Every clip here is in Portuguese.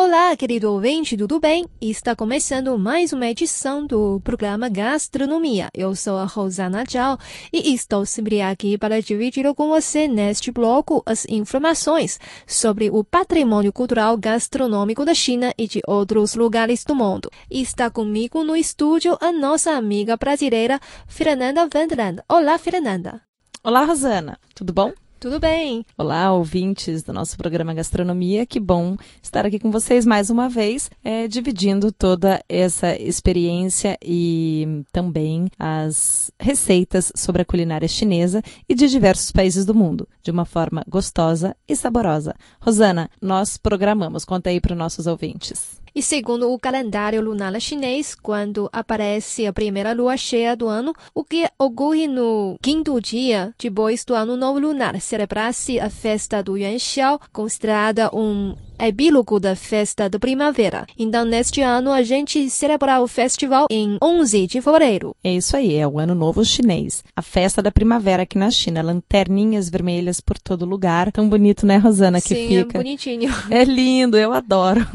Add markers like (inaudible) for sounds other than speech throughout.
Olá, querido ouvinte, tudo bem? Está começando mais uma edição do programa Gastronomia. Eu sou a Rosana Zhao e estou sempre aqui para dividir com você neste bloco as informações sobre o patrimônio cultural gastronômico da China e de outros lugares do mundo. Está comigo no estúdio a nossa amiga brasileira Fernanda Wendland. Olá, Fernanda. Olá, Rosana. Tudo bom? Tudo bem? Olá, ouvintes do nosso programa Gastronomia. Que bom estar aqui com vocês mais uma vez, é, dividindo toda essa experiência e também as receitas sobre a culinária chinesa e de diversos países do mundo, de uma forma gostosa e saborosa. Rosana, nós programamos. Conta aí para os nossos ouvintes. E segundo o calendário lunar chinês, quando aparece a primeira lua cheia do ano, o que ocorre no quinto dia depois do ano novo lunar, celebra-se a festa do Yuan Xiao, considerada um epílogo da festa da primavera. Então, neste ano, a gente celebra o festival em 11 de fevereiro. É isso aí, é o Ano Novo Chinês. A festa da primavera aqui na China. Lanterninhas vermelhas por todo lugar. Tão bonito, né, Rosana, que Sim, fica. é bonitinho. (laughs) É lindo, eu adoro.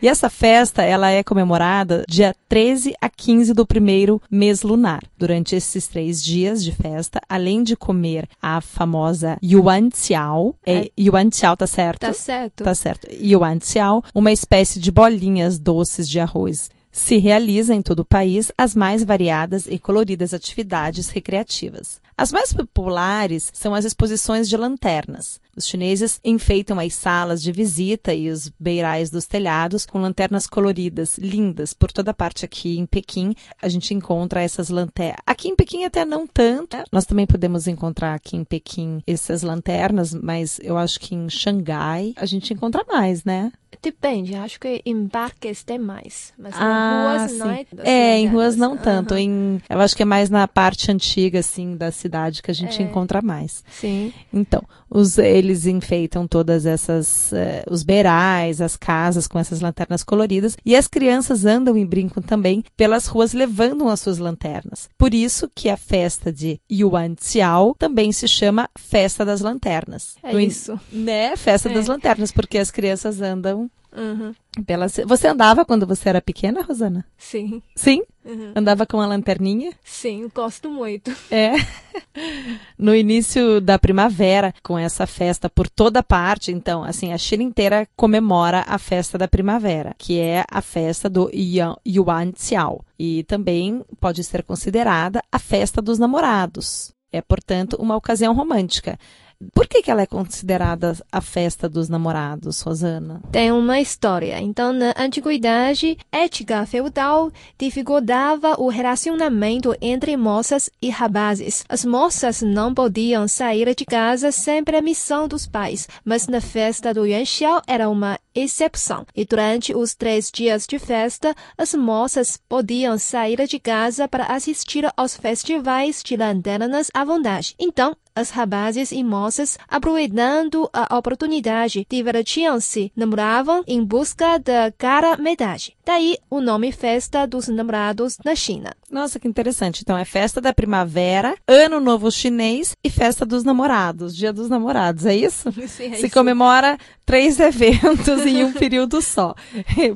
E essa festa, ela é comemorada dia 13 a 15 do primeiro mês lunar. Durante esses três dias de festa, além de comer a famosa Yuan Xiao, é, Yuan Xiao, tá certo? Tá certo. Tá certo. Yuan Xiao, uma espécie de bolinhas doces de arroz. Se realiza em todo o país as mais variadas e coloridas atividades recreativas. As mais populares são as exposições de lanternas. Os chineses enfeitam as salas de visita e os beirais dos telhados com lanternas coloridas, lindas, por toda parte aqui em Pequim. A gente encontra essas lanternas. Aqui em Pequim até não tanto. Nós também podemos encontrar aqui em Pequim essas lanternas, mas eu acho que em Xangai a gente encontra mais, né? Depende, acho que em parques tem mais. Mas Ah, em ruas não é? sim. É, em ruas não tanto. Em, eu acho que é mais na parte antiga, assim, da cidade que a gente É. encontra mais. Sim. Então, os, eles enfeitam todas essas, eh, os beirais, as casas com essas lanternas coloridas e as crianças andam e brincam também pelas ruas levando as suas lanternas. Por isso que a festa de Yuan Xiao também se chama Festa das Lanternas. É No isso. Né? Festa É. das Lanternas, porque as crianças andam Uhum. pelas... Você andava quando você era pequena, Rosana? Sim. Sim? Uhum. Andava com a lanterninha? Sim, gosto muito. É. No início da primavera, com essa festa por toda parte, então, assim, a China inteira comemora a festa da primavera, que é a festa do Yuan Xiao. E também pode ser considerada a festa dos namorados. É, portanto, uma ocasião romântica. Por que, que ela é considerada a festa dos namorados, Rosana? Tem uma história. Então, na antiguidade, ética feudal dificultava o relacionamento entre moças e rapazes. As moças não podiam sair de casa sem permissão dos pais, mas na festa do Yuan Xiao era uma exceção. E durante os três dias de festa, as moças podiam sair de casa para assistir aos festivais de lanternas à vontade. Então, as rapazes e moças, aproveitando a oportunidade, divertiam-se, namoravam em busca da cara metade. Daí o nome Festa dos Namorados na China. Nossa, que interessante. Então, é festa da primavera, ano novo chinês e festa dos namorados, dia dos namorados, é isso? (laughs) Se comemora três (laughs) eventos em um período só.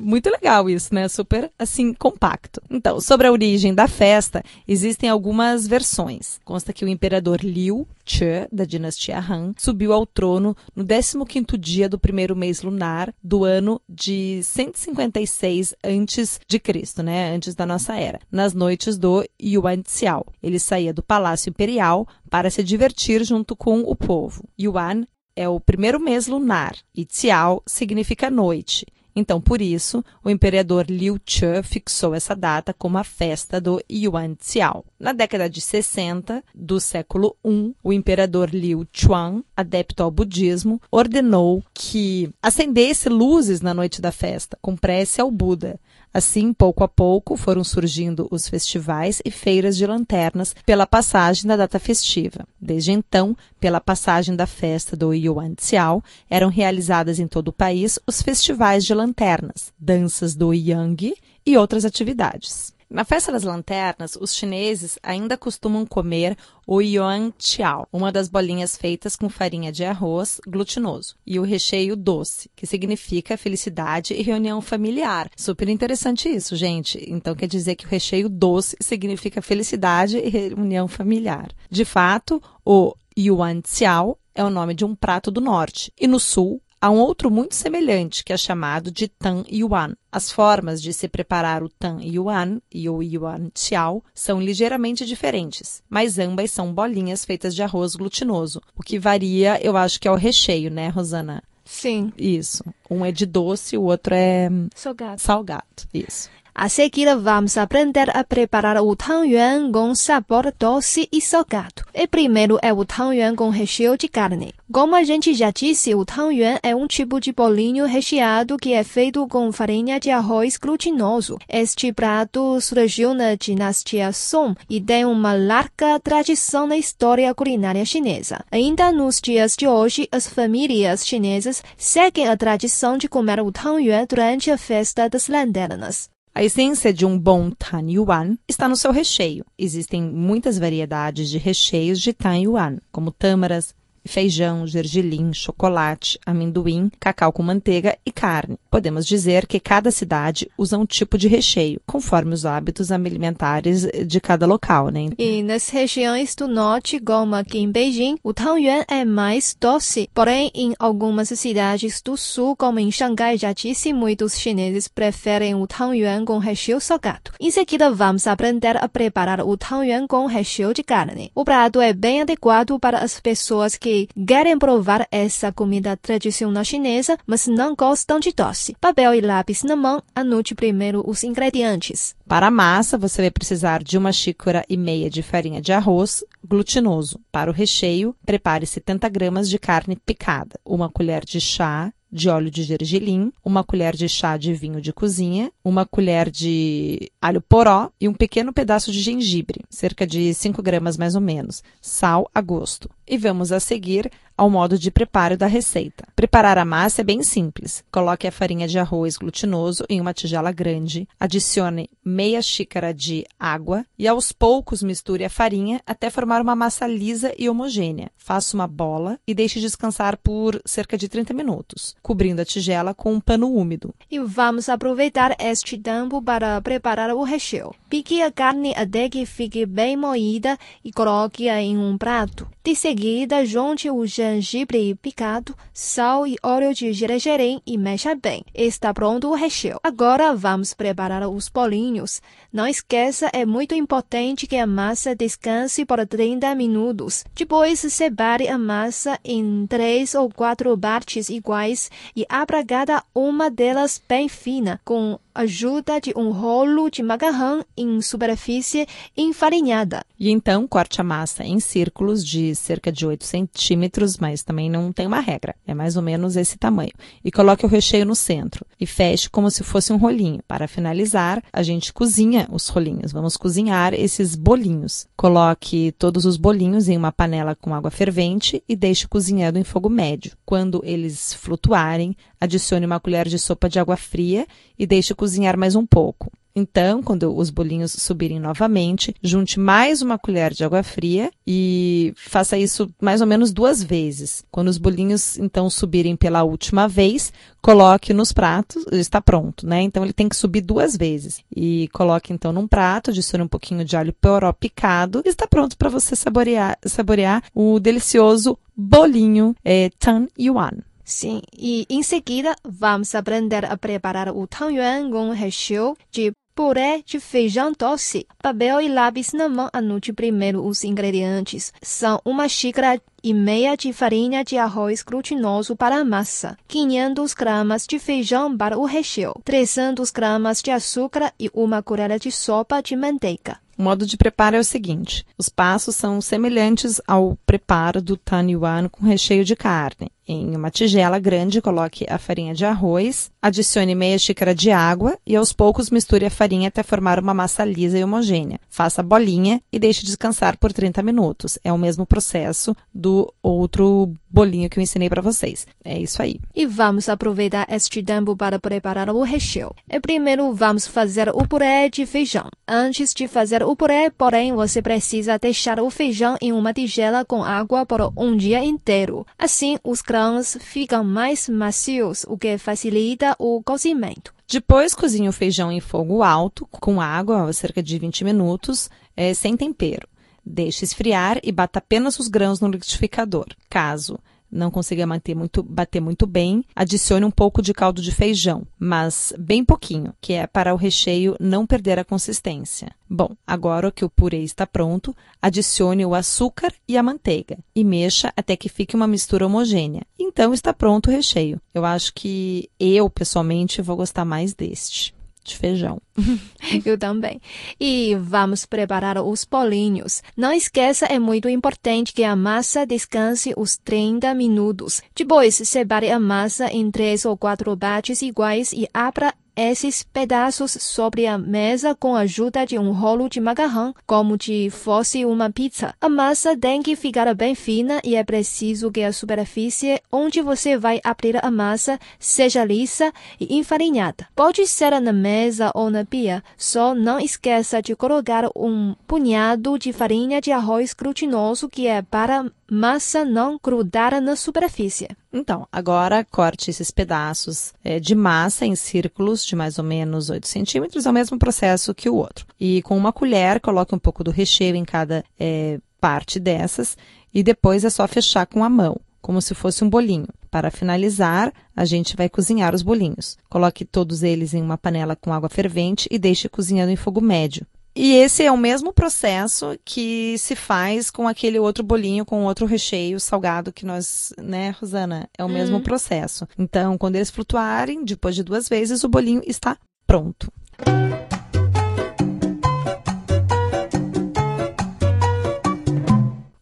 Muito legal isso, né? Super, assim, compacto. Então, sobre a origem da festa, existem algumas versões. Consta que o imperador Liu Che, da dinastia Han, subiu ao trono no 15º dia do primeiro mês lunar do ano de 156 antes de Cristo, né? Antes da nossa era, nas noites do Yuan Xiao. Ele saía do palácio imperial para se divertir junto com o povo. Yuan é o primeiro mês lunar e Xiao significa noite. Então, por isso, o imperador Liu Che fixou essa data como a festa do Yuan Xiao. Na década de 60 do século I, o imperador Liu Chuan, adepto ao budismo, ordenou que acendesse luzes na noite da festa, com prece ao Buda. Assim, pouco a pouco, foram surgindo os festivais e feiras de lanternas pela passagem da data festiva. Desde então, pela passagem da festa do Yuan Xiao, eram realizadas em todo o país os festivais de lanternas, danças do Yang e outras atividades. Na festa das lanternas, os chineses ainda costumam comer o yuan chiao, uma das bolinhas feitas com farinha de arroz glutinoso, e o recheio doce, que significa felicidade e reunião familiar. Super interessante isso, gente. Então quer dizer que o recheio doce significa felicidade e reunião familiar. De fato, o yuan xiao é o nome de um prato do norte, e no sul Há um outro muito semelhante, que é chamado de Tan Yuan. As formas de se preparar o Tan Yuan e o Yuan Xiao são ligeiramente diferentes, mas ambas são bolinhas feitas de arroz glutinoso. O que varia, eu acho que é o recheio, né, Rosana? Sim. Isso. Um é de doce, o outro é salgado. Salgado. Isso. A seguir, vamos aprender a preparar o tangyuan com sabor doce e salgado. E primeiro é o tangyuan com recheio de carne. Como a gente já disse, o tangyuan é um tipo de bolinho recheado que é feito com farinha de arroz glutinoso. Este prato surgiu na dinastia Song e tem uma larga tradição na história culinária chinesa. Ainda nos dias de hoje, as famílias chinesas seguem a tradição de comer o tangyuan durante a festa das lanternas. A essência de um bom Tan Yuan está no seu recheio. Existem muitas variedades de recheios de Tan Yuan, como tâmaras, feijão, gergelim, chocolate, amendoim, cacau com manteiga e carne. Podemos dizer que cada cidade usa um tipo de recheio, conforme os hábitos alimentares de cada local, né? E nas regiões do norte, como aqui em Beijing, o tangyuan é mais doce. Porém, em algumas cidades do sul, como em Xangai, já disse, muitos chineses preferem o tangyuan com recheio salgado. Em seguida, vamos aprender a preparar o tangyuan com recheio de carne. O prato é bem adequado para as pessoas que querem provar essa comida tradicional chinesa, mas não gostam de doce. Papel e lápis na mão, anote primeiro os ingredientes. Para a massa, você vai precisar de uma xícara e meia de farinha de arroz glutinoso. Para o recheio, prepare 70 gramas de carne picada, uma colher de chá de óleo de gergelim, uma colher de chá de vinho de cozinha, uma colher de alho poró e um pequeno pedaço de gengibre, cerca de 5 gramas mais ou menos, sal a gosto. E vamos a seguir ao modo de preparo da receita. Preparar a massa é bem simples. Coloque a farinha de arroz glutinoso em uma tigela grande, adicione meia xícara de água e aos poucos misture a farinha até formar uma massa lisa e homogênea. Faça uma bola e deixe descansar por cerca de 30 minutos, cobrindo a tigela com um pano úmido. E vamos aproveitar este tempo para preparar o recheio. Pique a carne até que fique bem moída e coloque-a em um prato. De seguida, junte o gengibre picado, sal e óleo de gergelim e mexa bem. Está pronto o recheio. Agora vamos preparar os bolinhos. Não esqueça, é muito importante que a massa descanse por 30 minutos. Depois, separe a massa em três ou quatro partes iguais e abra cada uma delas bem fina, com ajuda de um rolo de macarrão em superfície enfarinhada. E então corte a massa em círculos de cerca de 8 centímetros, mas também não tem uma regra, é mais ou menos esse tamanho. E coloque o recheio no centro e feche como se fosse um rolinho. Para finalizar, a gente cozinha os rolinhos. Vamos cozinhar esses bolinhos. Coloque todos os bolinhos em uma panela com água fervente e deixe cozinhando em fogo médio. Quando eles flutuarem, adicione uma colher de sopa de água fria e deixe cozinhar mais um pouco. Então, quando os bolinhos subirem novamente, junte mais uma colher de água fria e faça isso mais ou menos duas vezes. Quando os bolinhos então subirem pela última vez, coloque nos pratos, está pronto, né? Então ele tem que subir duas vezes. E coloque então num prato, adicione um pouquinho de alho poró picado e está pronto para você saborear, saborear o delicioso bolinho é, Tan Yuan. Sim, e em seguida vamos aprender a preparar o tangyuan com recheio de puré de feijão doce. Papel e lápis na mão, anote primeiro os ingredientes. São uma xícara e meia de farinha de arroz glutinoso para a massa, 500 gramas de feijão para o recheio, 300 gramas de açúcar e uma colher de sopa de manteiga. O modo de preparo é o seguinte: os passos são semelhantes ao preparo do tanyuan com recheio de carne. Em uma tigela grande, coloque a farinha de arroz, adicione meia xícara de água e aos poucos misture a farinha até formar uma massa lisa e homogênea. Faça a bolinha e deixe descansar por 30 minutos. É o mesmo processo do outro bolinho que eu ensinei para vocês. É isso aí. E vamos aproveitar este tempo para preparar o recheio. E primeiro vamos fazer o purê de feijão. Antes de fazer o purê, porém, você precisa deixar o feijão em uma tigela com água por um dia inteiro. Assim, os grãos ficam mais macios, o que facilita o cozimento. Depois, cozinhe o feijão em fogo alto, com água, cerca de 20 minutos, é, sem tempero. Deixe esfriar e bata apenas os grãos no liquidificador. Caso não consiga manter muito, bater muito bem, adicione um pouco de caldo de feijão, mas bem pouquinho, que é para o recheio não perder a consistência. Bom, agora que o purê está pronto, adicione o açúcar e a manteiga e mexa até que fique uma mistura homogênea. Então está pronto o recheio. Eu acho que eu, pessoalmente, vou gostar mais deste de feijão. (laughs) Eu também. E vamos preparar os bolinhos. Não esqueça, é muito importante que a massa descanse os 30 minutos. Depois, separe a massa em três ou quatro bates iguais e abra esses pedaços sobre a mesa com a ajuda de um rolo de macarrão, como se fosse uma pizza. A massa tem que ficar bem fina e é preciso que a superfície onde você vai abrir a massa seja lisa e enfarinhada. Pode ser na mesa ou na pia, só não esqueça de colocar um punhado de farinha de arroz glutinoso que é para massa não grudar na superfície. Então, agora corte esses pedaços é, de massa em círculos de mais ou menos 8 centímetros, é o mesmo processo que o outro. E com uma colher, coloque um pouco do recheio em cada é, parte dessas e depois é só fechar com a mão, como se fosse um bolinho. Para finalizar, a gente vai cozinhar os bolinhos. Coloque todos eles em uma panela com água fervente e deixe cozinhando em fogo médio. E esse é o mesmo processo que se faz com aquele outro bolinho com outro recheio salgado que nós, né, Rosana? É o mesmo uhum. processo. Então, quando eles flutuarem, depois de duas vezes, o bolinho está pronto.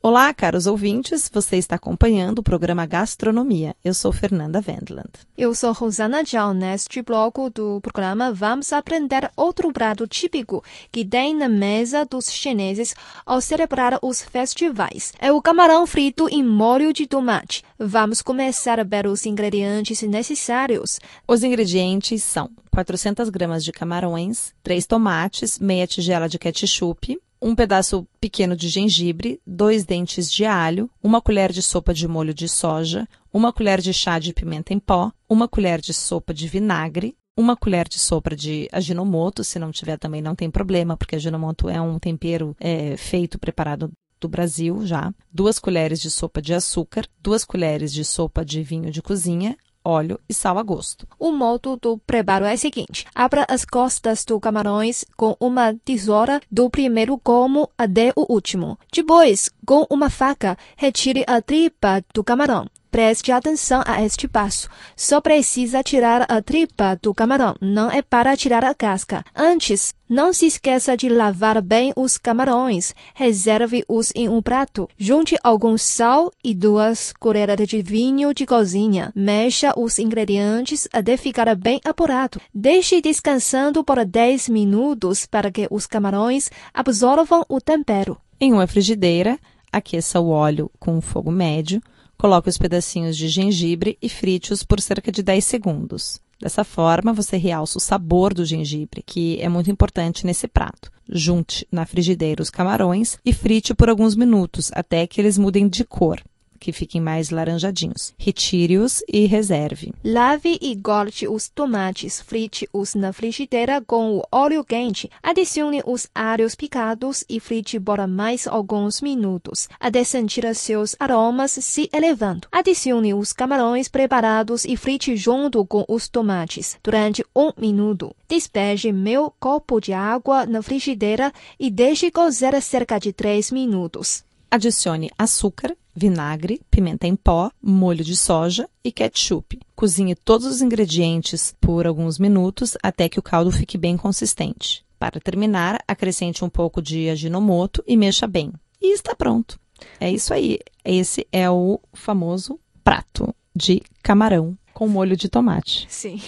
Olá, caros ouvintes, você está acompanhando o programa Gastronomia. Eu sou Fernanda Wendland. Eu sou Rosana Zhao. Neste bloco do programa, vamos aprender outro prato típico que tem na mesa dos chineses ao celebrar os festivais. É o camarão frito em molho de tomate. Vamos começar a ver os ingredientes necessários. Os ingredientes são 400 gramas de camarões, 3 tomates, meia tigela de ketchup, um pedaço pequeno de gengibre, dois dentes de alho, uma colher de sopa de molho de soja, uma colher de chá de pimenta em pó, uma colher de sopa de vinagre, uma colher de sopa de aginomoto, se não tiver também não tem problema, porque aginomoto é um tempero é, feito, preparado do Brasil já, duas colheres de sopa de açúcar, duas colheres de sopa de vinho de cozinha, óleo e sal a gosto. O modo do preparo é o seguinte: abra as costas do camarões com uma tesoura do primeiro como até o último. Depois, com uma faca, retire a tripa do camarão. Preste atenção a este passo. Só precisa tirar a tripa do camarão, não é para tirar a casca. Antes, não se esqueça de lavar bem os camarões. Reserve-os em um prato. Junte algum sal e duas colheres de vinho de cozinha. Mexa os ingredientes até ficar bem apurado. Deixe descansando por 10 minutos para que os camarões absorvam o tempero. Em uma frigideira, aqueça o óleo com fogo médio Coloque os pedacinhos de gengibre e frite-os por cerca de 10 segundos. Dessa forma, você realça o sabor do gengibre, que é muito importante nesse prato. Junte na frigideira os camarões e frite por alguns minutos até que eles mudem de cor que fiquem mais laranjadinhos. Retire-os e reserve. Lave e corte os tomates, frite-os na frigideira com o óleo quente. Adicione os alhos picados e frite por mais alguns minutos, até sentir seus aromas se elevando. Adicione os camarões preparados e frite junto com os tomates durante um minuto. Despeje meio copo de água na frigideira e deixe cozer cerca de 3 minutos. Adicione açúcar, vinagre, pimenta em pó, molho de soja e ketchup. Cozinhe todos os ingredientes por alguns minutos até que o caldo fique bem consistente. Para terminar, acrescente um pouco de aginomoto e mexa bem. E está pronto. É isso aí. Esse é o famoso prato de camarão com molho de tomate. Sim.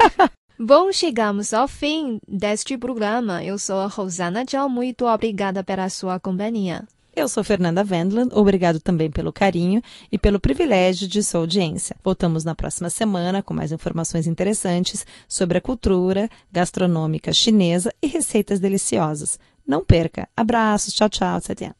(laughs) Bom, chegamos ao fim deste programa. Eu sou a Rosana Tchau. Muito obrigada pela sua companhia. Eu sou Fernanda Wendland, obrigado também pelo carinho e pelo privilégio de sua audiência. Voltamos na próxima semana com mais informações interessantes sobre a cultura gastronômica chinesa e receitas deliciosas. Não perca. Abraços. Tchau, tchau. 再见。